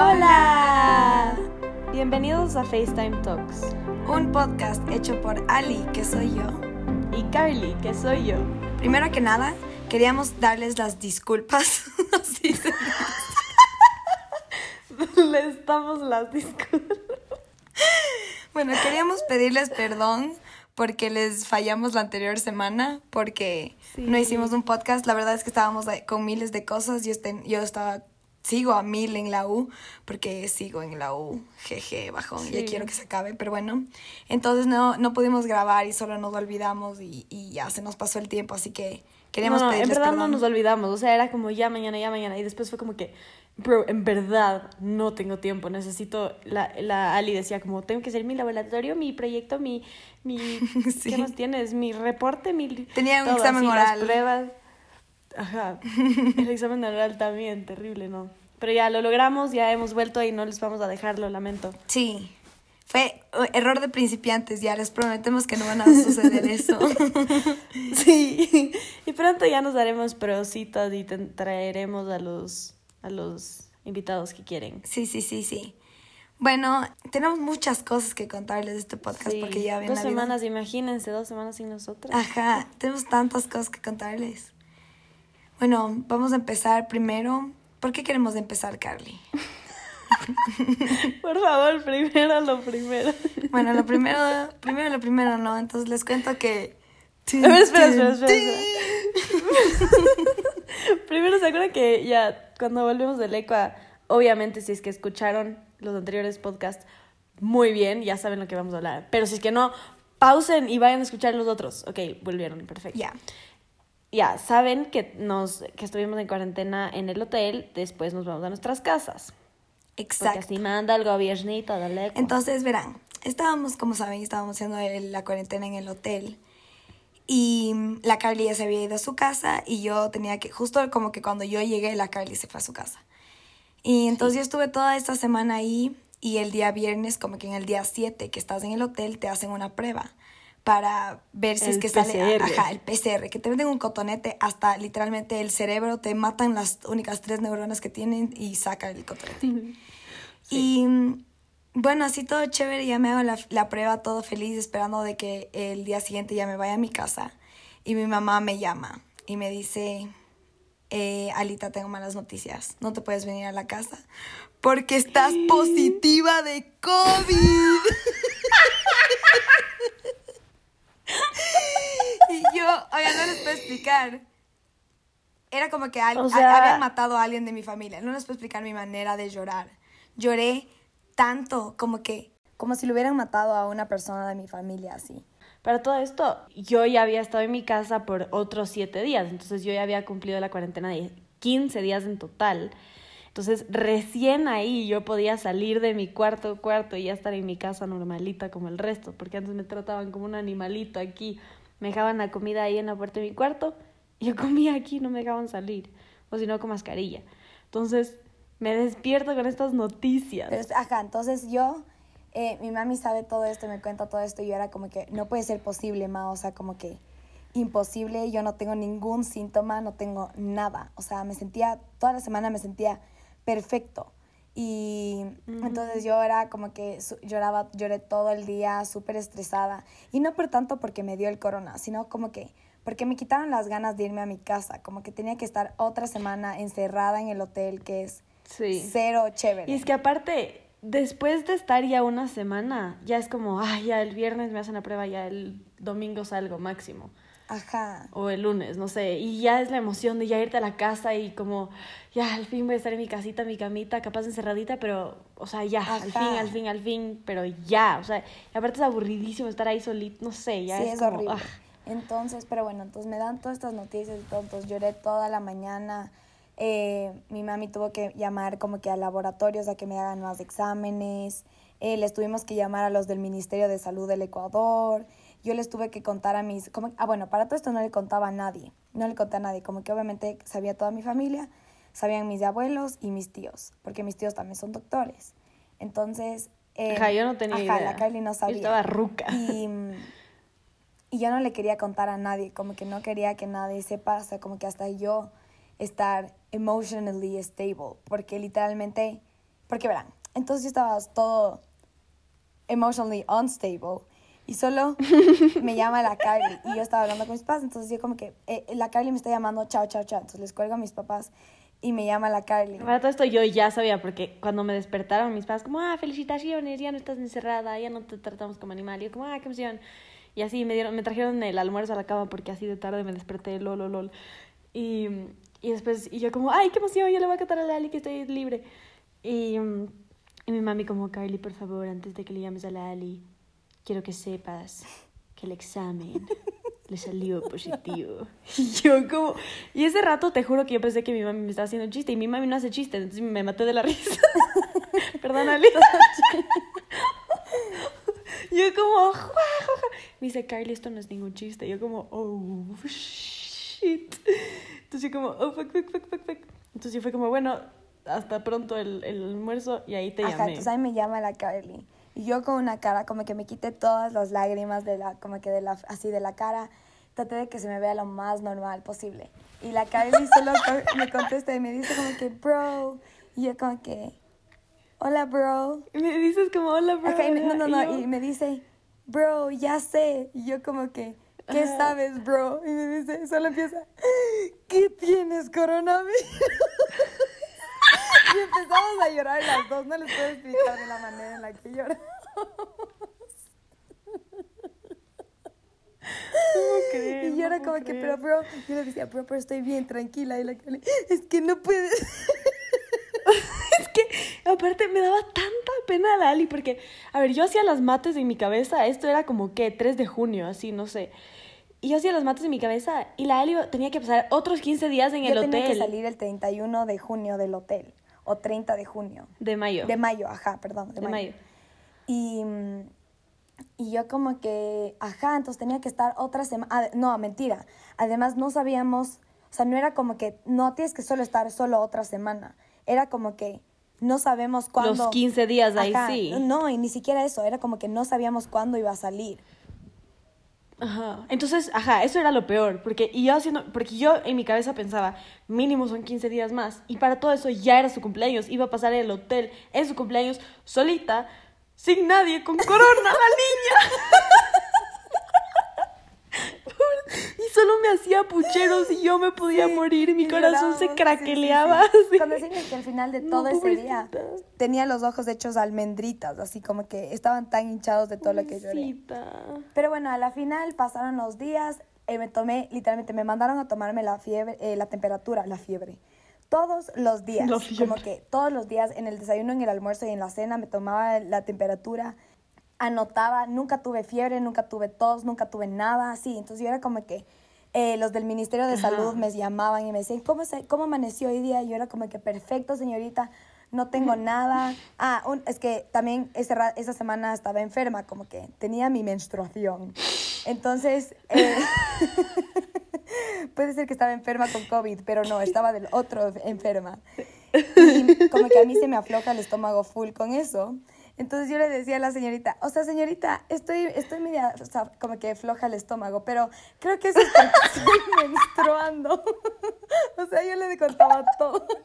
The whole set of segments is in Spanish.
Hola. Bienvenidos a FaceTime Talks. Un podcast hecho por Ali, que soy yo. Y Carly, que soy yo. Primero que nada, queríamos darles las disculpas. Sí. Les damos las disculpas. Bueno, queríamos pedirles perdón porque les fallamos la anterior semana, porque Sí. no hicimos un podcast. La verdad es que estábamos con miles de cosas. Yo, este- yo estaba, sigo a mil en la U, porque sigo en la U, jeje, bajón, ya Sí. quiero que se acabe, pero bueno. Entonces no, no pudimos grabar y solo nos olvidamos y, y ya se nos pasó el tiempo, así que queríamos no, no, en verdad perdón. no nos olvidamos. O sea, era como ya mañana, ya mañana. Y después fue como que, bro, en verdad no tengo tiempo. Necesito. La, la Ali decía como, tengo que hacer mi laboratorio, mi proyecto, mi. mi Sí. ¿Qué más tienes? Mi reporte, mi. Tenía un todo, examen así, oral. Las pruebas. Ajá. El examen oral también, terrible, ¿no? Pero ya lo logramos, ya hemos vuelto y no les vamos a dejar, lo lamento. Sí, fue uh, error de principiantes, ya les prometemos que no van a suceder eso. Sí, y pronto ya nos daremos prositas y te- traeremos a los, a los invitados que quieren. Sí, sí, sí, sí. Bueno, tenemos muchas cosas que contarles de este podcast Sí, porque ya ven dos vida. semanas, imagínense, dos semanas sin nosotras. Ajá, tenemos tantas cosas que contarles. Bueno, vamos a empezar primero. ¿Por qué queremos empezar, Carly? Por favor, primero lo primero. Bueno, lo primero, primero lo primero, ¿no? Entonces les cuento que... A ver, espera, espera, espera. Primero, ¿se acuerdan que ya cuando volvemos del ECUA, obviamente si es que escucharon los anteriores podcasts muy bien, ya saben lo que vamos a hablar. Pero si es que no, pausen y vayan a escuchar los otros. Ok, volvieron, perfecto. Ya. Ya, saben que, nos, que estuvimos en cuarentena en el hotel, después nos vamos a nuestras casas. Porque Exacto. así manda el gobiernito ECUA. Entonces, verán, estábamos, como saben, estábamos haciendo la cuarentena en el hotel. Y la Carly ya se había ido a su casa y yo tenía que, justo como que cuando yo llegué, la Carly se fue a su casa. Y entonces yo estuve toda esta semana ahí y el día viernes, como que en el día 7 que estás en el hotel, te hacen una prueba para ver si es que sale, PCR. ajá, el PCR, que te meten un cotonete hasta literalmente el cerebro, te matan las únicas tres neuronas que tienen y saca el cotonete. Y bueno, así todo chévere, ya me hago la, la prueba todo feliz, esperando de que el día siguiente ya me vaya a mi casa. Y mi mamá me llama y me dice, eh, Alita, tengo malas noticias, no te puedes venir a la casa porque estás positiva de COVID. y yo, oiga, no les puedo explicar. Era como que al- O sea- habían matado a alguien de mi familia. No les puedo explicar mi manera de llorar. Lloré tanto, como que, como si lo hubieran matado a una persona de mi familia, así. Para todo esto, yo ya había estado en mi casa por otros siete días, entonces yo ya había cumplido la cuarentena de 15 días en total. Entonces, recién ahí yo podía salir de mi cuarto cuarto y ya estar en mi casa normalita como el resto, porque antes me trataban como un animalito aquí. Me dejaban la comida ahí en la puerta de mi cuarto y yo comía aquí, no me dejaban salir, o si no con mascarilla. Entonces, me despierto con estas noticias. Ajá, entonces yo, eh, mi mami sabe todo esto, me cuenta todo esto y yo era como que, no puede ser posible, ma, o sea, como que imposible, yo no tengo ningún síntoma, no tengo nada, o sea, me sentía, toda la semana me sentía perfecto. Y entonces yo era como que lloraba, lloré todo el día, súper estresada. Y no por tanto porque me dio el corona, sino como que porque me quitaron las ganas de irme a mi casa, como que tenía que estar otra semana encerrada en el hotel, que es Sí. cero chévere. Y es que aparte, después de estar ya una semana, ya es como, ay, ya el viernes me hacen la prueba, ya el domingo salgo máximo. Ajá. O el lunes, no sé. Y ya es la emoción de ya irte a la casa y como, ya al fin voy a estar en mi casita, mi camita, capaz encerradita, pero, o sea, ya, al fin, al fin, al fin, pero ya. O sea, y aparte es aburridísimo estar ahí solito, no sé, ya sí, es, es, como, horrible. ah. Entonces, pero bueno, entonces me dan todas estas noticias entonces lloré toda la mañana. Eh, mi mami tuvo que llamar como que a laboratorios a que me hagan más exámenes. Eh, les tuvimos que llamar a los del Ministerio de Salud del Ecuador. Yo les tuve que contar a mis... Como, ah, bueno, para todo esto no le contaba a nadie. No le conté a nadie. Como que obviamente sabía toda mi familia, sabían mis abuelos y mis tíos, porque mis tíos también son doctores. Entonces... eh, Ajá, yo no tenía ajá, idea. la Kylie no Yo sabía. estaba ruca. Y, y yo no le quería contar a nadie, como que no quería que nadie sepa, o sea, como que hasta yo estar emotionally stable, porque literalmente Porque verán, entonces yo estaba todo emotionally unstable. Y solo me llama la Carly. Y yo estaba hablando con mis papás. Entonces yo como que, eh, la Carly me está llamando, chao, chao, chao. Entonces les cuelgo a mis papás y me llama la Carly. Para todo esto yo ya sabía, porque cuando me despertaron mis papás, como, ah, felicitaciones, ya no estás encerrada, ya no te tratamos como animal. Y yo como, ah, qué emoción. Y así me dieron, me trajeron el almuerzo a la cama porque así de tarde me desperté, lol, lol, lol. Y, y después, y yo como, ay, qué emoción, yo le voy a cantar a Lali que estoy libre. Y, y mi mami como, Carly, por favor, antes de que le llames a Lali, quiero que sepas que el examen le salió positivo. Y yo como... Y ese rato te juro que yo pensé que mi mami me estaba haciendo chiste y mi mami no hace chistes, entonces me maté de la risa. Perdón, Ali. yo como... Me dice, Carly, esto no es ningún chiste. yo como, oh, shit. Entonces yo como, oh, fuck, fuck, fuck, fuck, fuck. Entonces yo fue como, bueno, hasta pronto el, el almuerzo y ahí te Ajá, llamé. entonces ahí me llama la Carly. Y yo con una cara, como que me quité todas las lágrimas de la, como que de la, así de la cara. Traté de que se me vea lo más normal posible. Y la Carly solo me contesta y me dice como que, bro. Y yo como que, hola, bro. Y me dices como, hola, bro. Y me- no, no, no. yo- Y me dice, bro, ya sé. Y yo como que, ¿qué sabes, bro? Y me dice, solo empieza, ¿qué tienes, coronavirus? y empezamos a llorar las dos. No les puedo explicar de la manera en la que lloramos. ¿Cómo crees? Y yo era como puedo que, pero, bro, yo le decía, bro, pero estoy bien, tranquila. Y la Kelly, es que no puedes. Es que, aparte, me daba tanta pena la Ali, porque, a ver, yo hacía las mates en mi cabeza, esto era como que 3 de junio, así, no sé. Y yo hacía las mates en mi cabeza, y la Ali tenía que pasar otros 15 días en el yo tenía hotel. que salir el 31 de junio del hotel. O 30 de junio. De mayo. De mayo, ajá, perdón. De, De mayo. mayo. Y, y yo como que, ajá, entonces tenía que estar otra semana. no, mentira. Además no sabíamos, o sea, no era como que, no tienes que solo estar solo otra semana. Era como que no sabemos cuándo. Los 15 días ahí Ajá, sí. No, y ni siquiera eso. Era como que no sabíamos cuándo iba a salir. Ajá. Entonces, ajá, eso era lo peor, porque y yo haciendo, porque yo en mi cabeza pensaba, mínimo son 15 días más, y para todo eso ya era su cumpleaños, iba a pasar en el hotel en su cumpleaños solita, sin nadie, con corona la niña. y solo me hacía pucheros y yo me podía Sí, morir, mi corazón se llorábamos, sí, sí, craqueleaba. sí. Con decirles que al final de No, todo ese día tenía los ojos hechos almendritas, así como que estaban tan hinchados de todo lo que lloré. Pero bueno, a la final pasaron los días, eh, me tomé, literalmente me mandaron a tomarme la fiebre, eh, la temperatura, la fiebre. Todos los días, como que todos los días, en el desayuno, en el almuerzo y en la cena, me tomaba la temperatura, anotaba, nunca tuve fiebre, nunca tuve tos, nunca tuve nada así. Entonces yo era como que eh, los del Ministerio de Ajá. Salud me llamaban y me decían, ¿cómo, se, ¿cómo amaneció hoy día? Y yo era como que, perfecto, señorita, no tengo nada. Ah, un- es que también ese esa semana estaba enferma, como que tenía mi menstruación. Entonces, eh, puede ser que estaba enferma con COVID, pero no, estaba del otro enferma. Y como que a mí se me afloja el estómago full con eso. Entonces yo le decía a la señorita, o sea, señorita, estoy, estoy media, o sea, como que floja el estómago, pero creo que eso es porque estoy menstruando. o sea, yo le contaba todo.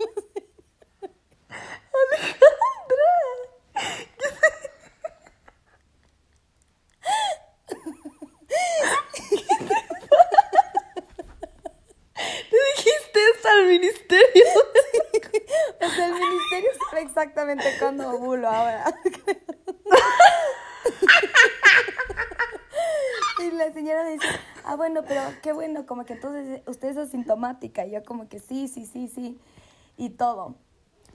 ¿Le dijiste eso al ministerio? O sea, el ministerio sabe exactamente cuándo ovulo ahora. Y la señora dice, ah, bueno, pero qué bueno, como que entonces usted es asintomática. Y yo como que sí, sí, sí, sí. Y todo.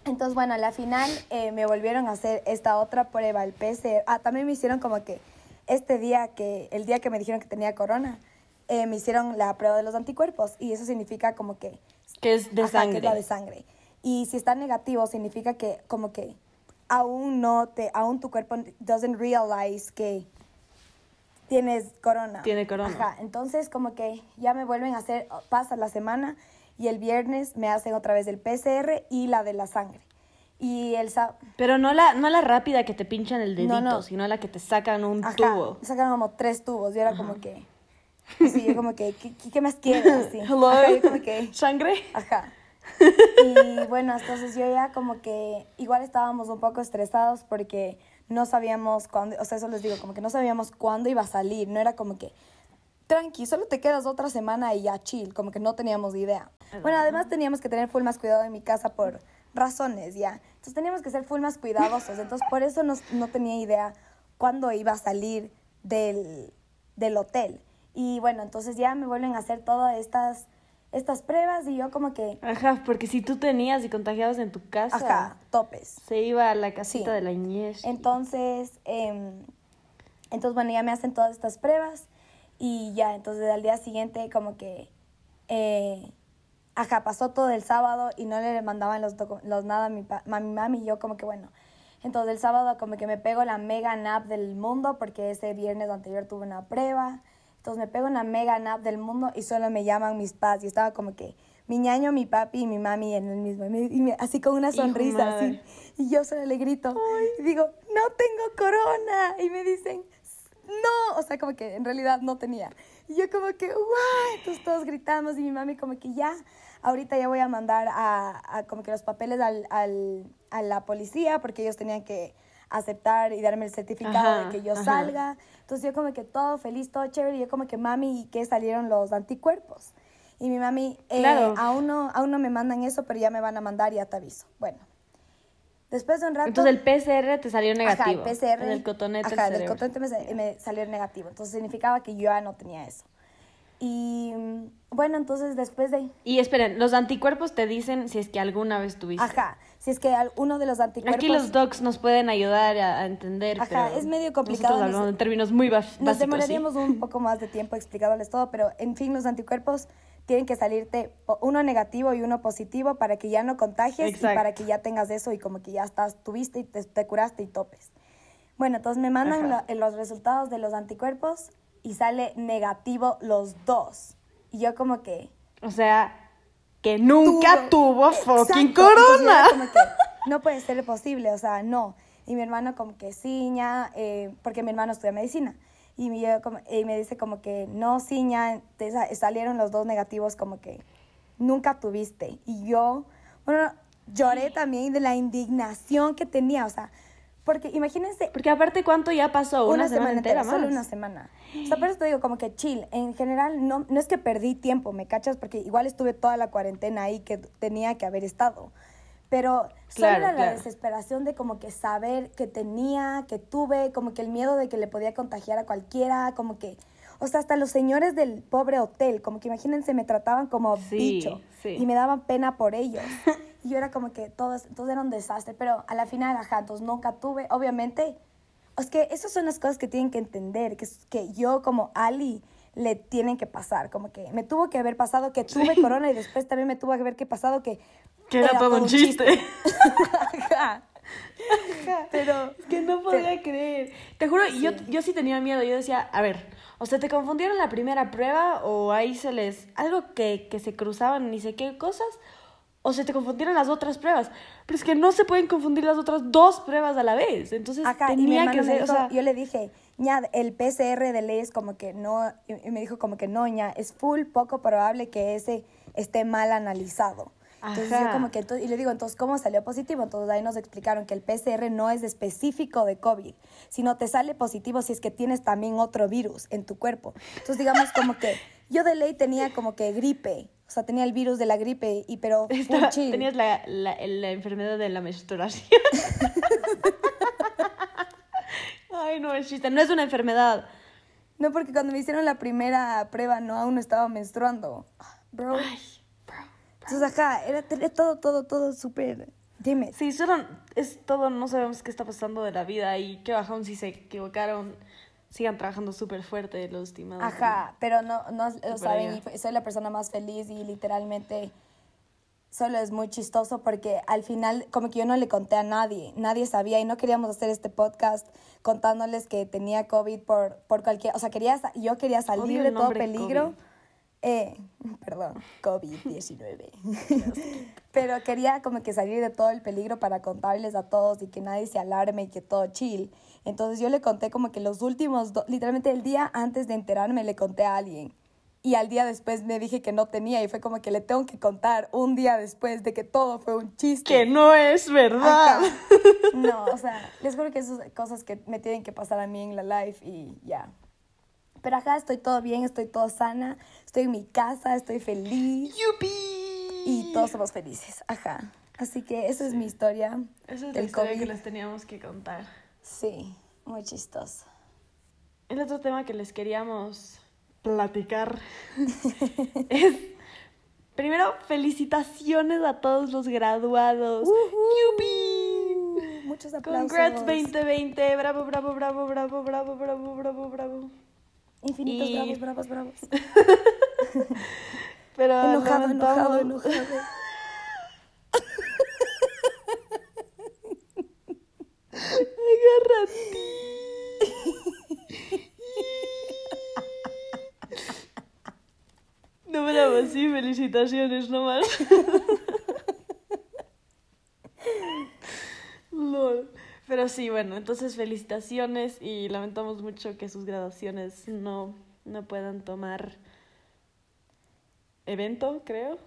Entonces, bueno, a la final eh, me volvieron a hacer esta otra prueba, el PCR. Ah, también me hicieron como que este día, que el día que me dijeron que tenía corona, eh, me hicieron la prueba de los anticuerpos. Y eso significa como que Que es de Ajá, sangre. que es la de sangre. Y si está negativo, significa que como que aún no te, aún tu cuerpo doesn't realize que tienes corona. Tiene corona. Ajá, entonces como que ya me vuelven a hacer, pasa la semana y el viernes me hacen otra vez el PCR y la de la sangre. Y el Pero no la, no la rápida que te pinchan el dedito, No, no. sino la que te sacan un ajá, tubo. me sacaron como tres tubos y era como que, así, yo como que, ¿qué, qué- más quieres? Hello. Ajá, yo como que, ¿Sangre? Ajá. Y bueno, entonces yo ya como que igual estábamos un poco estresados porque no sabíamos cuándo, o sea, eso les digo, como que no sabíamos cuándo iba a salir, no era como que, tranqui, solo te quedas otra semana y ya chill, como que no teníamos idea. Bueno, además teníamos que tener full más cuidado en mi casa por razones, ya. Entonces teníamos que ser full más cuidadosos, entonces por eso no, no tenía idea cuándo iba a salir del, del hotel. Y bueno, entonces ya me vuelven a hacer todas estas estas pruebas y yo como que... Ajá, porque si tú tenías y contagiabas en tu casa... Ajá, topes. Se iba a la casita de la niñez. Entonces, eh, entonces, bueno, ya me hacen todas estas pruebas y ya, entonces al día siguiente como que... Eh, ajá, pasó todo el sábado y no le mandaban los, los nada a mi, a mi mami y yo como que bueno... Entonces el sábado como que me pego la mega nap del mundo porque ese viernes anterior tuve una prueba. Entonces me pego una mega nap del mundo y solo me llaman mis padres. Y estaba como que mi ñaño, mi papi y mi mami en el mismo. Y así con una sonrisa, así. Y yo solo le grito. Y digo, no tengo corona. Y me dicen, no. O sea, como que en realidad no tenía. Y yo como que, guau. Entonces todos gritamos y mi mami como que ya, ahorita ya voy a mandar a, como que los papeles al, al, a la policía porque ellos tenían que aceptar y darme el certificado de que yo salga. Entonces yo como que todo feliz, todo chévere, y yo como que mami, ¿y qué salieron los anticuerpos? Y mi mami, eh, aún, no, aún no me mandan eso, pero ya me van a mandar y ya te aviso. Bueno, después de un rato... Entonces el PCR te salió negativo. Ajá, el PCR. En el cotonete Ajá, el cotonete me, me salió negativo. Entonces significaba que yo ya no tenía eso. Y bueno, entonces después de... Y esperen, los anticuerpos te dicen si es que alguna vez tuviste. Ajá, si es que uno de los anticuerpos... Aquí los docs nos pueden ayudar a, entender, Ajá, es medio complicado. Nosotros hablamos en términos muy básicos. Nos demoraríamos un poco más de tiempo explicándoles todo, pero en fin, los anticuerpos tienen que salirte uno negativo y uno positivo para que ya no contagies y para que ya tengas eso y como que ya estás, tuviste y te, curaste y topes. Bueno, entonces me mandan los resultados de los anticuerpos y sale negativo los dos. Y yo como que... O sea, que nunca tuvo, fucking corona. no puede ser posible, o sea, no. Y mi hermano como que ciña, eh, porque mi hermano estudia medicina. Y me, como, y me dice como que no ciña, te salieron los dos negativos como que nunca tuviste. Y yo, bueno, lloré también de la indignación que tenía, o sea, porque imagínense. Porque aparte, ¿cuánto ya pasó? Una, semana, entera, más. Solo una semana. O sea, por eso te digo, como que chill. En general, no, no es que perdí tiempo, ¿me cachas? Porque igual estuve toda la cuarentena ahí que tenía que haber estado. Pero solo era la desesperación de como que saber que tenía, que tuve, como que el miedo de que le podía contagiar a cualquiera, como que. O sea, hasta los señores del pobre hotel, como que imagínense, me trataban como bicho. Y me daban pena por ellos. Y yo era como que todo, todo era un desastre, pero a la final, ajá, entonces nunca tuve, obviamente, es que esas son las cosas que tienen que entender, que, que yo como Ali le tienen que pasar, como que me tuvo que haber pasado que tuve corona y después también me tuvo que haber que pasado que... Que era, todo un chiste. ajá. Pero es que no podía creer. Te juro, yo, yo sí tenía miedo. Yo decía, a ver, o sea, ¿te confundieron la primera prueba o ahí se les... algo que, que se cruzaban ni sé qué cosas? O se te confundieron las otras pruebas. Pero es que no se pueden confundir las otras dos pruebas a la vez. Entonces tenía que ser, yo le dije, ña, el PCR de ley es como que no, y me dijo como que no, ña, es full poco probable que ese esté mal analizado. Entonces yo como que, y le digo, entonces, ¿cómo salió positivo? Entonces ahí nos explicaron que el PCR no es específico de COVID, sino te sale positivo si es que tienes también otro virus en tu cuerpo. Entonces digamos como que yo de ley tenía como que gripe, o sea, tenía el virus de la gripe, y pero chill. Tenías la, la, la, enfermedad de la menstruación. Ay, no es chiste, no es una enfermedad. No, porque cuando me hicieron la primera prueba, no, aún no estaba menstruando. Bro. Ay, Entonces, acá, era, todo, todo, todo súper... Dime. Sí, solo es todo, no sabemos qué está pasando de la vida y qué bajón si se equivocaron sigan trabajando súper fuerte los estimados. Ajá, pero no, no lo saben y soy la persona más feliz y literalmente solo es muy chistoso porque al final como que yo no le conté a nadie, nadie sabía y no queríamos hacer este podcast contándoles que tenía COVID por, por cualquier, o sea, quería, yo quería salir de todo peligro. Eh, perdón, COVID-19. Pero quería como que salir de todo el peligro para contarles a todos y que nadie se alarme y que todo chill. Entonces yo le conté como que los últimos, literalmente el día antes de enterarme le conté a alguien. y al día después me dije que no tenía y fue como que le tengo que contar un día después de que todo fue un chiste. Que no es verdad. Ajá. No, o sea, les juro que esas cosas que me tienen que pasar a mí en la life y ya. Pero acá estoy todo bien, estoy todo sana, estoy en mi casa, estoy feliz ¡Yupi! y todos somos felices. Ajá. Así que esa es mi historia Esa es la historia COVID. que les teníamos que contar. Sí, muy chistoso. El otro tema que les queríamos platicar es, primero, felicitaciones a todos los graduados. ¡Yupi! Muchos aplausos. Congrats 2020, bravo, bravo, bravo, bravo, bravo, bravo, bravo, bravo. Infinitos Y- bravos, bravos, bravos. Pero enojado, enojado, enojado. No, bravo, sí, felicitaciones nomás. Pero sí, bueno, entonces felicitaciones y lamentamos mucho que sus graduaciones no, no puedan tomar evento, creo.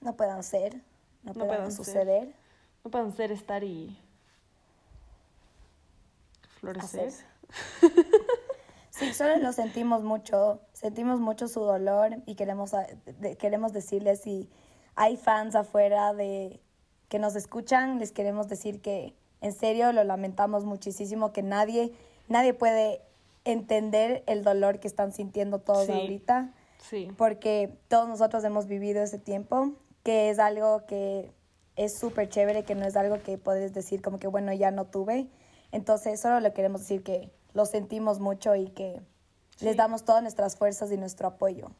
No puedan ser, no, No puedan, puedan ser. suceder. No puedan ser, estar y florecer. Sí, solo lo sentimos mucho, sentimos mucho su dolor y queremos, a- de- queremos decirles si hay fans afuera de que nos escuchan, les queremos decir que en serio lo lamentamos muchísimo, que nadie, nadie puede entender el dolor que están sintiendo todos Sí. ahorita, Sí. porque todos nosotros hemos vivido ese tiempo, que es algo que es súper chévere, que no es algo que puedes decir como que, bueno, ya no tuve. Entonces, solo le queremos decir que lo sentimos mucho y que les damos todas nuestras fuerzas y nuestro apoyo.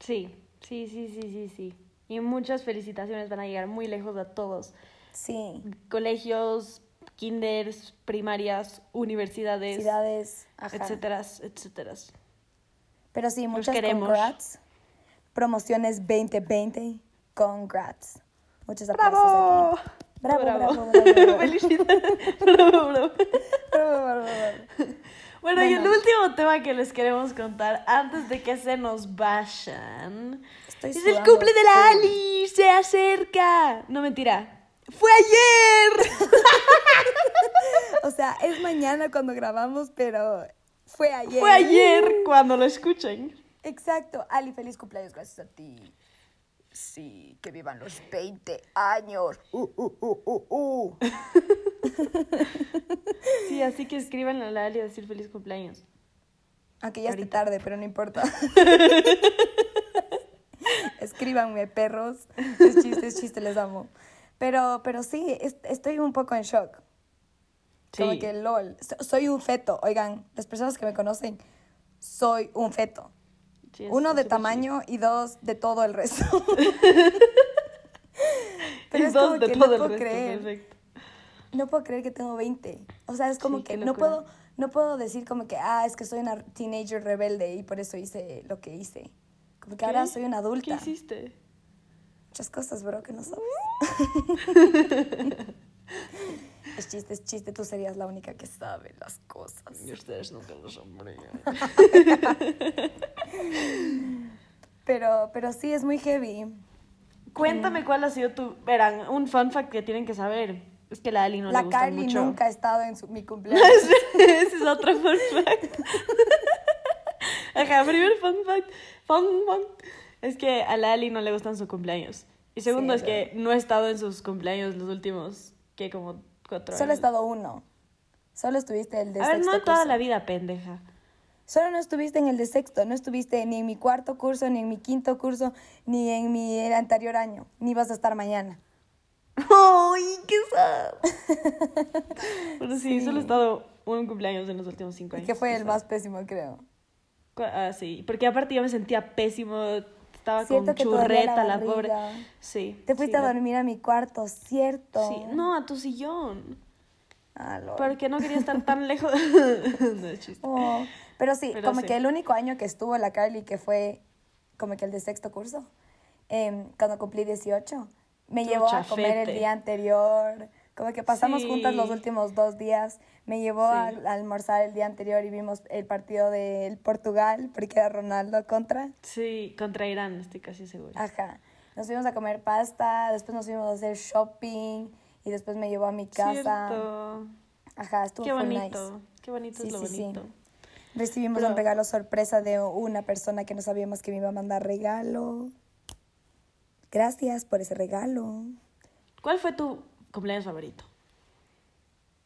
Sí, sí, sí, sí, sí, sí. Y muchas felicitaciones van a llegar muy lejos a todos. Sí, Colegios, kinders, primarias, universidades, ajá. etcétera, etcétera. Pero sí, muchas queremos. congrats. Promociones 2020, congrats. Muchos aplausos ¡Bravo! aquí. Bravo, bravo, bravo, bravo. Felicidades. bravo, bravo. Bravo, bravo, bravo. Bueno, y el último tema que les queremos contar antes de que se nos vayan Estoy es el cumple de la. Ali, se acerca. No mentira, fue ayer. O sea, es mañana cuando grabamos, pero fue ayer. Fue ayer cuando lo escuchen. Exacto. Ali, feliz cumpleaños, gracias a ti. Sí, que vivan los 20 años. Uh, uh, uh, uh, uh. Sí, así que escriban a la Ali a decir feliz cumpleaños. Aunque ya Ahorita. tarde, pero no importa. Escríbanme, perros. Es chiste, es chiste, les amo. Pero, pero sí, es- estoy un poco en shock. Como que lol. So- Soy un feto. Oigan, las personas que me conocen, soy un feto. Sí, Uno de tamaño y dos de todo el resto. Pero Y es dos como de que todo no el puedo resto, creer. perfecto. No puedo creer que tengo 20. O sea, es como Sí, que qué no puedo, no puedo decir como que, ah, es que soy una teenager rebelde y por eso hice lo que hice. Como que ahora ¿Qué? soy una ¿Qué adulta. hiciste? Muchas cosas, bro, que no sabes. es chiste, es chiste. Tú serías la única que sabe las cosas. Y ustedes nunca lo sabrían. Pero, pero sí, es muy heavy. Cuéntame cuál ha sido tu... Verán, un fun fact que tienen que saber. Es que la Ali no la le gusta Carly mucho. nunca ha estado en su, mi cumpleaños. Ese es otro fun fact. Ajá, primer fun fact. Fun fact. Es que a la Ali no le gustan sus cumpleaños. Y segundo Sí, es que no he estado en sus cumpleaños los últimos, que como cuatro Solo he años. estado uno. Solo estuviste el de A ver, no toda curso. la vida, pendeja. Solo no estuviste en el de sexto, no estuviste ni en mi cuarto curso, ni en mi quinto curso, ni en mi anterior año, ni vas a estar mañana. ¡Ay, qué sad! Sí, solo he estado un cumpleaños en los últimos cinco años. Que fue el sad. más pésimo, creo. Ah, sí, porque aparte yo me sentía pésimo, estaba Cierto con churreta la la, pobre. Sí. Te fuiste sí, a la- dormir a mi cuarto, ¿cierto? Sí, no, a tu sillón. Ah. Porque no quería estar tan lejos. no es chiste. Oh, Pero sí, Pero como sí. que el único año que estuvo la Carly, que fue como que el de sexto curso, em, cuando cumplí 18, me Tu llevó a comer el día anterior, Como que pasamos Sí. juntas los últimos dos días. Me llevó Sí. a, a almorzar el día anterior y vimos el partido del Portugal, porque era Ronaldo contra. Sí, contra Irán, estoy casi segura. Ajá. Nos fuimos a comer pasta, después nos fuimos a hacer shopping y después me llevó a mi casa. Cierto. Ajá, estuvo Qué bonito. nice. Qué bonito Sí, es lo sí, sí. bonito. Recibimos Pero- un regalo sorpresa de una persona que no sabíamos que me iba a mandar regalo. Gracias por ese regalo. ¿Cuál fue tu cumpleaños favorito?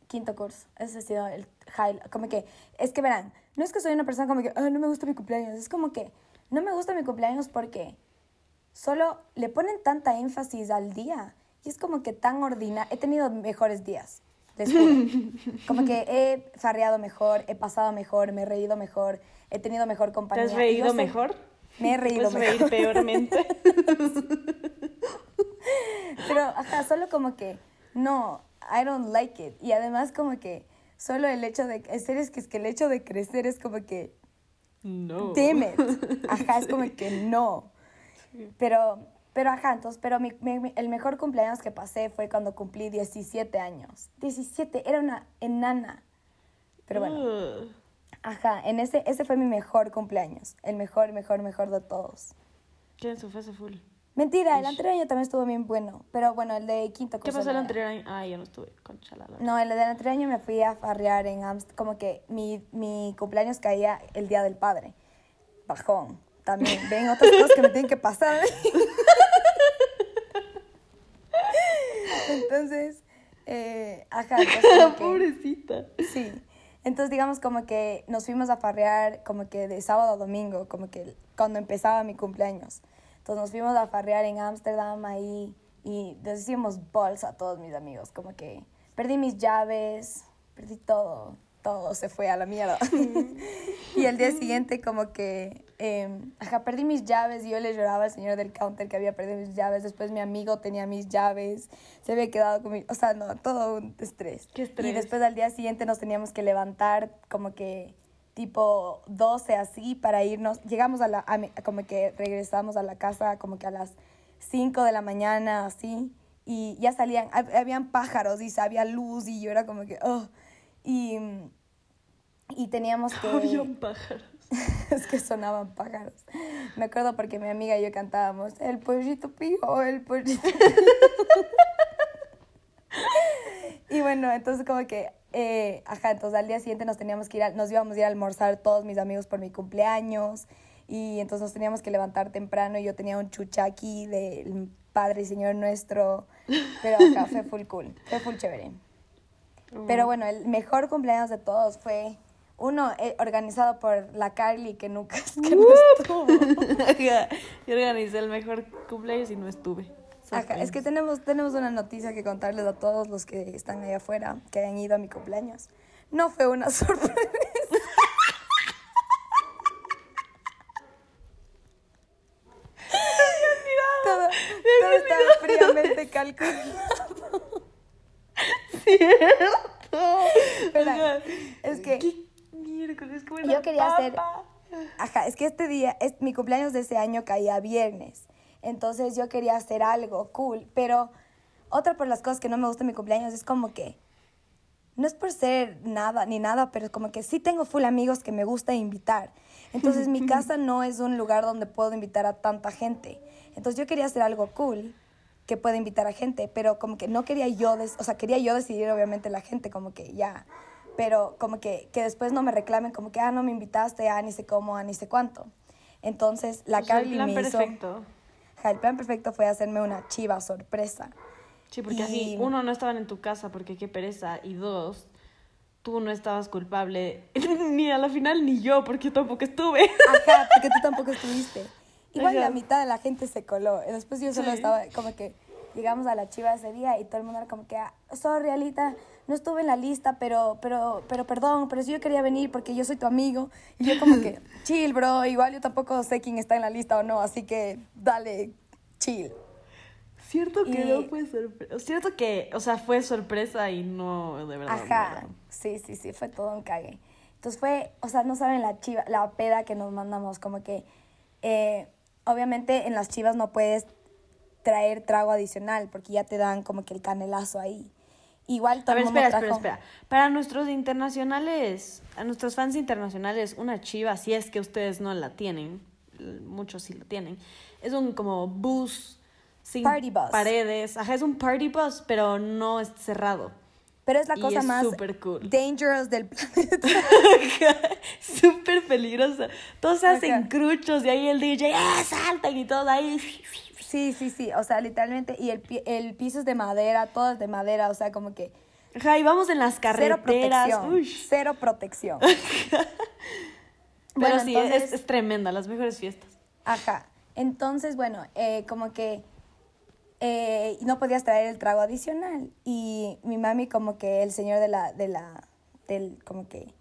Quinto curso. Ese ha sido el highlight. Como que, es que verán, no es que soy una persona como que, "Ah, no me gusta mi cumpleaños. Es como que, no me gusta mi cumpleaños porque solo le ponen tanta énfasis al día. Y es como que tan ordinario. He tenido mejores días. les. Como que he farreado mejor, he pasado mejor, me he reído mejor, he tenido mejor ¿Te compañía. has Y reído mejor? Me he reído ¿Puedes reír mejor. peormente? Pero, ajá, solo como que, no, I don't like it. Y además como que, solo el hecho de, serio es que, es que el hecho de crecer es como que, no. damn it. Ajá, es como que no. Pero, pero ajá, entonces, pero mi, mi- el mejor cumpleaños que pasé fue cuando cumplí 17 años. 17, era una enana. Pero bueno, ajá, en ese, ese fue mi mejor cumpleaños. El mejor, mejor, mejor de todos. ¿Quién se fue ese full? Mentira, el anterior año también estuvo bien bueno. Pero bueno, el de quinto ¿Qué pasó el anterior año? Ah, yo no estuve con Chalala. No, el del anterior año me fui a farrear en Amsterdam. Como que mi, mi cumpleaños caía el Día del Padre. Bajón. También. Ven otras cosas que me tienen que pasar. Entonces, eh, ajá. como que- Pobrecita. Sí. Entonces, digamos como que nos fuimos a farrear como que de sábado a domingo, como que cuando empezaba mi cumpleaños. Entonces nos fuimos a farrear en Ámsterdam ahí y les hicimos bolsa a todos mis amigos, como que perdí mis llaves, perdí todo, todo se fue a la mierda. y el día siguiente como que, eh, ajá, perdí mis llaves y yo le lloraba al señor del counter que había perdido mis llaves, después mi amigo tenía mis llaves, se había quedado con mi, o sea, no, todo un estrés. Qué estrés. Y después al día siguiente nos teníamos que levantar como que tipo 12 así para irnos. Llegamos a la, a mi- como que regresamos a la casa como que a las 5 de la mañana así. Y ya salían, hab- habían pájaros y había luz y yo era como que, oh. Y, y teníamos que... Habían pájaros. es que sonaban pájaros. Me acuerdo porque mi amiga y yo cantábamos, el pollito pío, el pollito pío". Y bueno, entonces como que, eh, ajá, entonces al día siguiente nos teníamos que ir, a- nos íbamos a ir a almorzar todos mis amigos por mi cumpleaños. Y entonces nos teníamos que levantar temprano y yo tenía un chuchaqui del Padre y Señor nuestro. Pero acá fue full cool, fue full chévere. Pero bueno, el mejor cumpleaños de todos fue uno eh, organizado por la Carly que nunca que no estuvo. Yo organizé el mejor cumpleaños y no estuve. Ajá, es que tenemos, tenemos una noticia que contarles a todos los que están allá afuera, que hayan ido a mi cumpleaños. No fue una sorpresa. todo todo estaba fríamente calculado. cierto. Espera, Ajá. es que- ¿Qué miércoles? ¿Cómo era Yo quería hacer-? Ajá, es que este día, es, mi cumpleaños de ese año caía viernes. Entonces yo quería hacer algo cool. Pero otra por las cosas que no me gusta de mi cumpleaños es como que. No es por ser nada ni nada, pero es como que sí tengo full amigos que me gusta invitar. Entonces mi casa no es un lugar donde puedo invitar a tanta gente. Entonces yo quería hacer algo cool que pueda invitar a gente, pero como que no quería yo, des- o sea, quería yo decidir obviamente la gente, como que ya, pero como que, que después no me reclamen como que, ah, no me invitaste, ah, ni sé cómo, ah, ni sé cuánto. Entonces la el Carly me hizo... perfecto. El plan perfecto fue hacerme una chiva sorpresa. Sí, porque así, uno, no estaban en tu casa porque qué pereza, y dos, tú no estabas culpable, ni a la final ni yo, porque yo tampoco estuve. Ajá, porque tú tampoco estuviste. Igual Ajá. la mitad de la gente se coló. Después yo solo Sí. estaba como que llegamos a la chiva ese día y todo el mundo era como que, ah, sorry, Alita, no estuve en la lista, pero, pero, pero perdón, pero sí yo quería venir porque yo soy tu amigo. Y yo como que, chill, bro, igual yo tampoco sé quién está en la lista o no, así que dale, chill. Cierto que Y- no fue sorpresa. Cierto que, o sea, fue sorpresa y no, de verdad. Ajá, sí, sí, sí, fue todo un cague. Entonces fue, o sea, no saben la chiva, la peda que nos mandamos, como que, eh, obviamente en las chivas no puedes traer trago adicional porque ya te dan como que el canelazo ahí. Igual todo A ver, espera, trajo- espera, espera. Para nuestros internacionales, a nuestros fans internacionales, una chiva, si es que ustedes no la tienen, muchos sí lo tienen, es un como bus sin Party bus. paredes. Ajá, es un party bus, pero no es cerrado. Pero es la Y cosa es más súper cool. dangerous del planeta. Súper peligroso. Todos se hacen Ajá. cruchos y ahí el DJ, ¡ah, saltan! Y todos ahí. Sí, sí, sí. O sea, literalmente. Y el, el piso es de madera, todo es de madera. O sea, como que Ajá, y vamos en las cero carreteras. protección. Uy. Cero protección. Pero Bueno, sí, entonces- es, es tremenda, las mejores fiestas. Ajá. Entonces, bueno, eh, como que eh, no podías traer el trago adicional. Y mi mami, como que el señor de la, de la, del, como que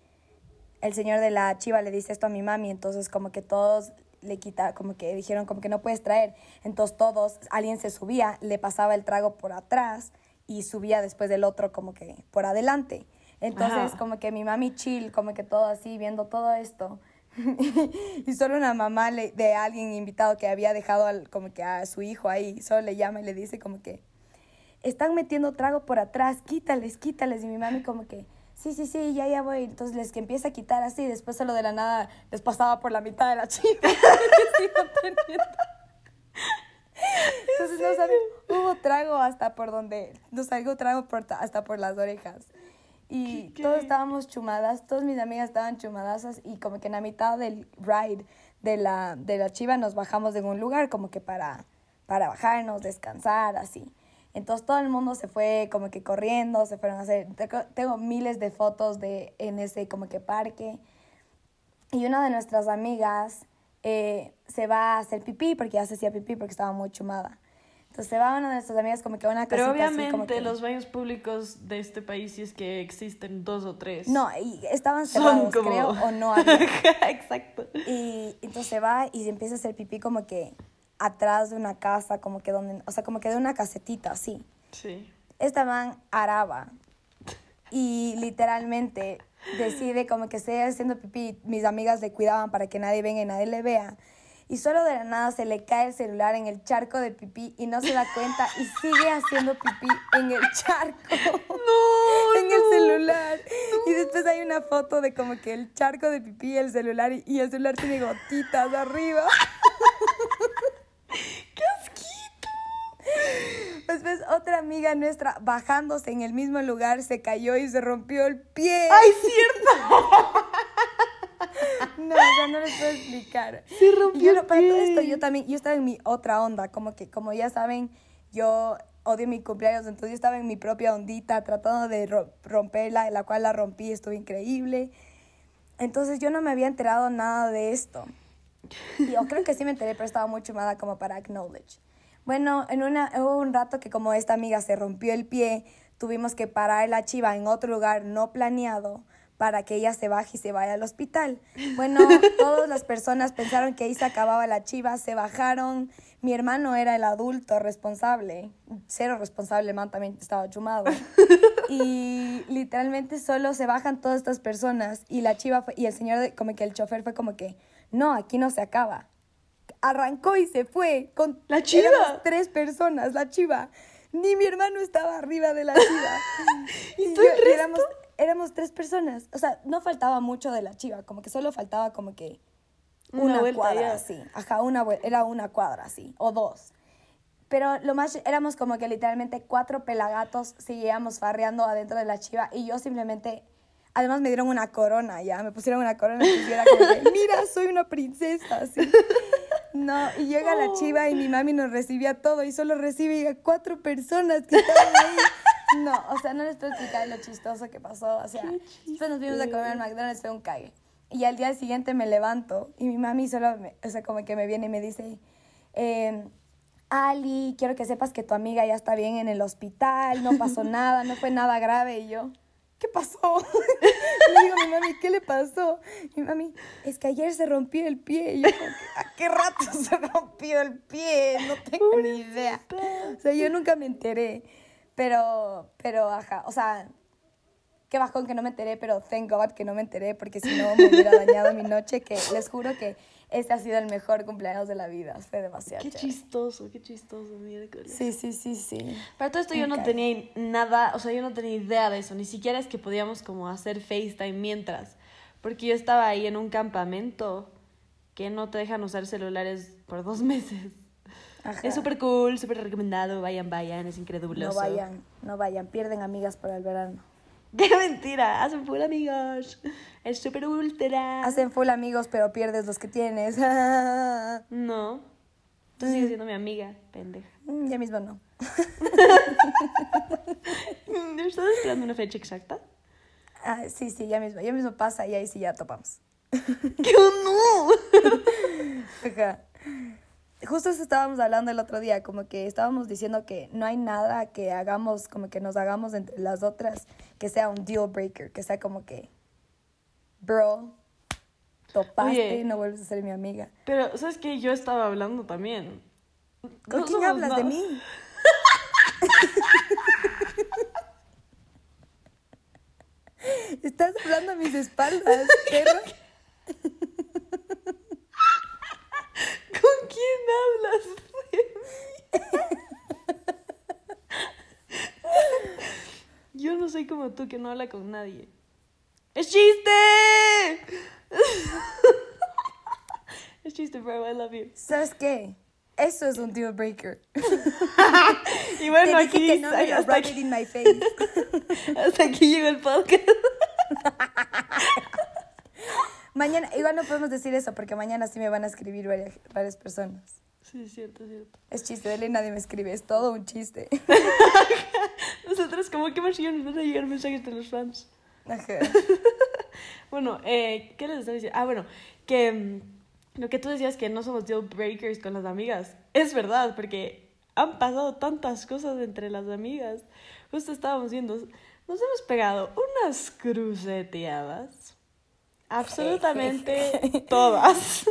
el señor de la chiva le dice esto a mi mami, entonces como que todos le quita, como que dijeron como que no puedes traer. Entonces todos, alguien se subía, le pasaba el trago por atrás y subía después del otro como que por adelante. Entonces Ajá. como que mi mami chill, como que todo así, viendo todo esto. y solo una mamá le- de alguien invitado que había dejado al- como que a su hijo ahí, solo le llama y le dice como que, están metiendo trago por atrás, quítales, quítales. Y mi mami como que, sí, sí, sí, ya, ya voy. Entonces les que empieza a quitar así, después solo de la nada les pasaba por la mitad de la chiva. Entonces, no saben, hubo trago hasta por donde, nos salió trago por ta- hasta por las orejas. Y ¿Qué- qué? todos estábamos chumadas, todas mis amigas estaban chumadasas y como que en la mitad del ride de la, de la chiva nos bajamos de un lugar como que para, para bajarnos, descansar, así. Entonces todo el mundo se fue como que corriendo, se fueron a hacer, tengo- miles de fotos de en ese como que parque. Y una de nuestras amigas eh, se va a hacer pipí porque ya se hacía pipí porque estaba muy chumada. Entonces se va una de nuestras amigas como que a una Pero casita así como obviamente que- los baños públicos de este país, si es que existen dos o tres. No, y estaban cerrados, como- creo, o no había. Exacto. Y entonces se va y se empieza a hacer pipí como que atrás de una casa, como que donde, o sea, como que de una casetita así. Sí. Esta man araba y literalmente decide como que esté haciendo pipí, mis amigas le cuidaban para que nadie venga y nadie le vea. Y solo de la nada se le cae el celular en el charco de pipí y no se da cuenta y sigue haciendo pipí en el charco. No, en el celular. Y después hay una foto de como que el charco de pipí el celular y, y el celular tiene gotitas arriba. Después otra amiga nuestra bajándose en el mismo lugar se cayó y se rompió el pie. ¡Ay, cierto! No, o sea, no les puedo explicar. Se rompió Y yo, el para todo esto yo también, yo estaba en mi otra onda, como que, como ya saben, yo odio mi cumpleaños, entonces yo estaba en mi propia ondita tratando de ro- romperla, la cual la rompí, estuvo increíble. Entonces yo no me había enterado nada de esto. Y Yo creo que sí me enteré, pero estaba muy chumada como para acknowledge. Bueno, en una, hubo un rato que como esta amiga se rompió el pie, tuvimos que parar la chiva en otro lugar no planeado para que ella se baje y se vaya al hospital. Bueno, todas las personas pensaron que ahí se acababa la chiva, se bajaron. Mi hermano era el adulto responsable, cero responsable, el man también estaba chumado. Y literalmente solo se bajan todas estas personas y la chiva fue- y el señor, de- como que el chofer fue como que, no, aquí no se acaba. Arrancó y se fue con ¿La chiva? éramos tres personas, la chiva. Ni mi hermano estaba arriba de la chiva. ¿Y el resto? éramos, éramos tres personas. O sea, no faltaba mucho de la chiva, como que solo faltaba como que Una una, cuadra ya. así. Ajá, una era una cuadra así, o dos. Pero lo más, éramos como que literalmente cuatro pelagatos seguíamos farreando adentro de la chiva y yo simplemente, además me dieron una corona ya, me pusieron una corona y yo era como que, mira, soy una princesa, así. No, y llega la chiva y mi mami nos recibía todo y solo recibe a cuatro personas que estaban ahí. No, o sea, no les puedo explicar lo chistoso que pasó. O sea, después nos fuimos a comer al McDonald's, fue un cague. Y al día siguiente me levanto y mi mami solo, me- o sea, como que me viene y me dice, eh, Ali, quiero que sepas que tu amiga ya está bien en el hospital, no pasó nada, no fue nada grave. Y yo, ¿qué pasó? le digo a mi mami, ¿qué le pasó? Y mi mami, es que ayer se rompió el pie. Y yo, ¿a qué rato se rompió el pie? No tengo ni idea. O sea, yo nunca me enteré. Pero, pero, ajá, o sea, qué bajón que no me enteré, pero thank God que no me enteré, porque si no me hubiera dañado mi noche, que les juro que Este ha sido el mejor cumpleaños de la vida. Fue demasiado Qué chévere. chistoso, qué chistoso, miércoles. Sí, sí, sí, sí. Para todo esto yo no tenía nada, o sea, yo no tenía idea de eso, ni siquiera es que podíamos como hacer FaceTime mientras, porque yo estaba ahí en un campamento que no te dejan usar celulares por dos meses. Ajá. Es súper cool, súper recomendado, vayan, vayan, es increíble. No vayan, no vayan. Pierden amigas para el verano. ¡Qué mentira! Hacen full amigos. Es súper ultra. Hacen full amigos, pero pierdes los que tienes. No. Tú sigues siendo mi amiga, pendeja. Mm, ya mismo no. ¿Estás esperando una fecha exacta? Ah, sí, sí, ya mismo. Ya mismo pasa y ahí sí ya topamos. ¡Qué no! Ajá. Justo eso estábamos hablando el otro día, como que estábamos diciendo que no hay nada que hagamos, como que nos hagamos entre las otras, que sea un deal breaker, que sea como que, bro, topaste, Oye. no vuelves a ser mi amiga. Pero, ¿sabes qué? Yo estaba hablando también. ¿Con No quién hablas de mí? Estás hablando a mis espaldas, perro. ¿Con quién hablas? Yo no soy como tú que no habla con nadie. ¡Es chiste! es chiste, bro. I love you. ¿Sabes qué? Eso es un deal breaker. Y bueno, Te dije aquí, que no me hasta, aquí, in my face. hasta aquí llegó el podcast. Mañana, igual no podemos decir eso porque mañana sí me van a escribir varias, varias personas. Sí, es cierto, es cierto. Es chiste, de nadie me escribe, es todo un chiste. Nosotros, como que más nos van a llegar mensajes de los fans. Ajá. Bueno, eh, ¿qué les estaba diciendo? Ah, bueno, que mm, lo que tú decías que no somos deal breakers con las amigas. Es verdad, porque han pasado tantas cosas entre las amigas. Justo estábamos viendo, nos hemos pegado unas cruceteadas. Absolutamente todas.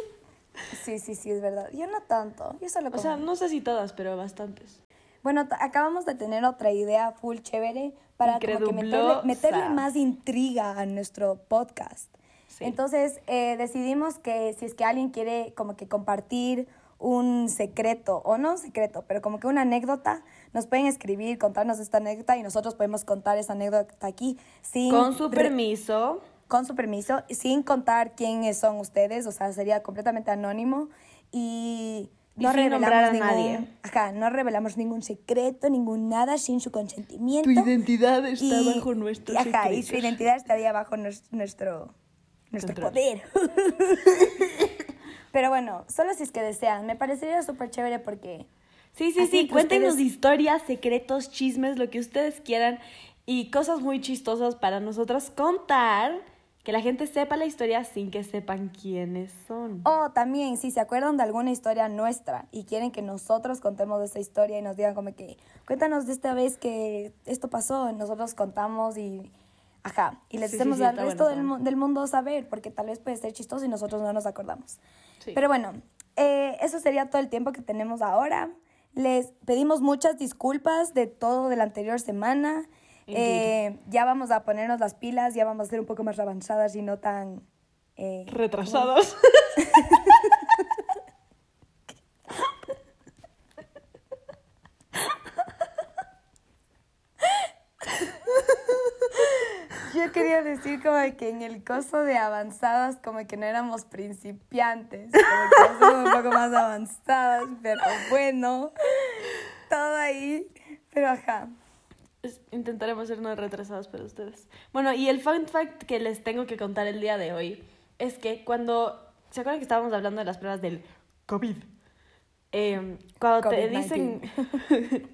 Sí, sí, sí, es verdad. Yo no tanto, yo solo O sea, no sé si todas, pero bastantes. Bueno, acabamos de tener otra idea full chévere para como que meterle, meterle más intriga a nuestro podcast. Sí. Entonces eh, decidimos que si es que alguien quiere como que compartir un secreto, o no un secreto, pero como que una anécdota, nos pueden escribir, contarnos esta anécdota y nosotros podemos contar esa anécdota aquí sin... Con su permiso. Con su permiso, sin contar quiénes son ustedes, o sea, sería completamente anónimo y Y no a revelamos ningún, nadie. ajá, no revelamos ningún secreto, ningún nada sin su consentimiento. identidad y- y, ajá, y su identidad estaría bajo nues- nuestro nuestro Control. poder. Pero bueno, solo si es que desean, me parecería súper chévere porque Sí, sí, Así sí, cuéntenos ustedes- historias, secretos, chismes, lo que ustedes quieran y cosas muy chistosas para nosotras contar, que la gente sepa la historia sin que sepan quiénes son. O también, si se acuerdan de alguna historia nuestra y quieren que nosotros contemos esa historia y nos digan como que, cuéntanos de esta vez que esto pasó, nosotros contamos y, ajá, y les Sí, hacemos sí, al resto bueno, del, mundo saber, porque tal vez puede ser chistoso y nosotros no nos acordamos. Pero bueno, eh, eso sería todo el tiempo que tenemos ahora. Les pedimos muchas disculpas de todo de la anterior semana. Eh, ya vamos a ponernos las pilas, ya vamos a ser un poco más avanzadas y no tan... eh, Retrasados. Yo quería decir como que en el coso de avanzadas como que no éramos principiantes, como que somos un poco más avanzadas, pero bueno, todo ahí, pero ajá. Intentaremos ser no retrasados para ustedes. Bueno, y el fun fact que les tengo que contar el día de hoy es que cuando. ¿Se acuerdan que estábamos hablando de las pruebas del COVID? Eh, cuando te dicen.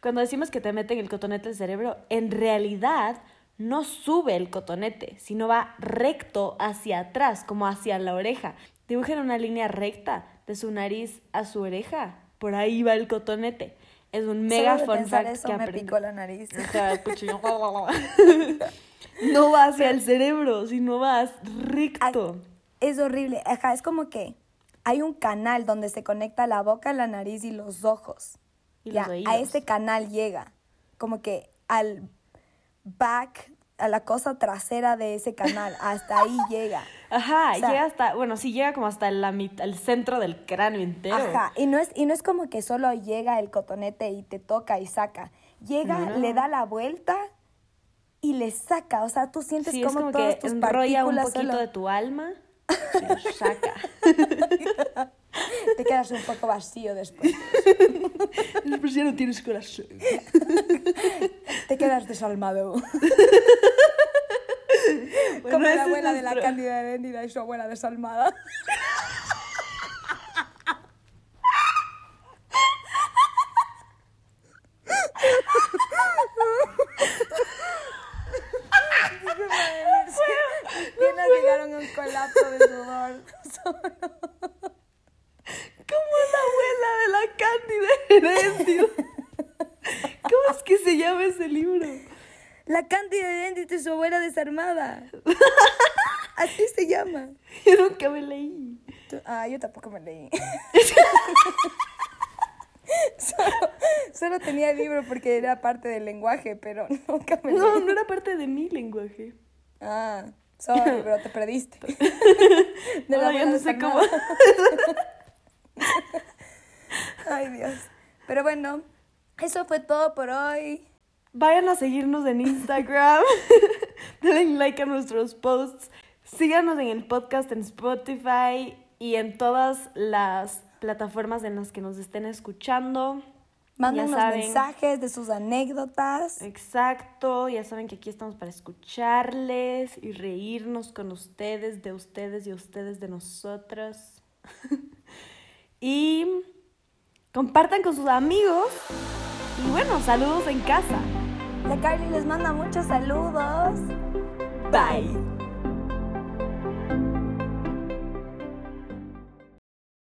cuando decimos que te meten el cotonete al cerebro, en realidad no sube el cotonete, sino va recto hacia atrás, como hacia la oreja. Dibujen una línea recta de su nariz a su oreja. Por ahí va el cotonete. Es un mega Solo fun fact eso que me picó la nariz. Ajá, cuchillo. no va hacia el cerebro, sino va recto. Es horrible, ajá, es como que hay un canal donde se conecta la boca, la nariz y los ojos. Y Ya, los a ese canal llega, como que al back a la cosa trasera de ese canal. Hasta ahí llega. Ajá, O sea- llega hasta, bueno, sí llega como hasta la el centro del cráneo entero. Ajá, y no, es, y no es como que solo llega el cotonete y te toca y saca. Llega, No, le da la vuelta y le saca. O sea, tú sientes Sí, es como, todas que tus enrolla un poquito solo- de tu alma y lo saca. Te quedas un poco vacío después. Después ya no tienes corazón. Te quedas desalmado. Bueno, como la abuela de la Cándida Heréndida y su abuela desalmada. Piernas llegaron a un colapso de sudor. Como la abuela de la Cándida Heréndida. ¿Cómo es que se llama ese libro? La Cándida Heréndida y su abuela desarmada. Así se llama. Yo nunca me leí. Ah, yo tampoco me leí. solo, solo tenía el libro porque era parte del lenguaje, pero nunca me No, leí. no era parte de mi lenguaje. Ah, sorry, pero te perdiste. De No, la yo abuela no sé cómo. Ay, Dios. Pero bueno, eso fue todo por hoy. Vayan a seguirnos en Instagram. Denle like a nuestros posts. Síganos en el podcast en Spotify y en todas las plataformas en las que nos estén escuchando. Mándenos mensajes de sus anécdotas. Exacto, ya saben que aquí estamos para escucharles y reírnos con ustedes, de ustedes y ustedes de nosotros. y compartan con sus amigos. Y bueno, saludos en casa. La Carly les manda muchos saludos. Bye.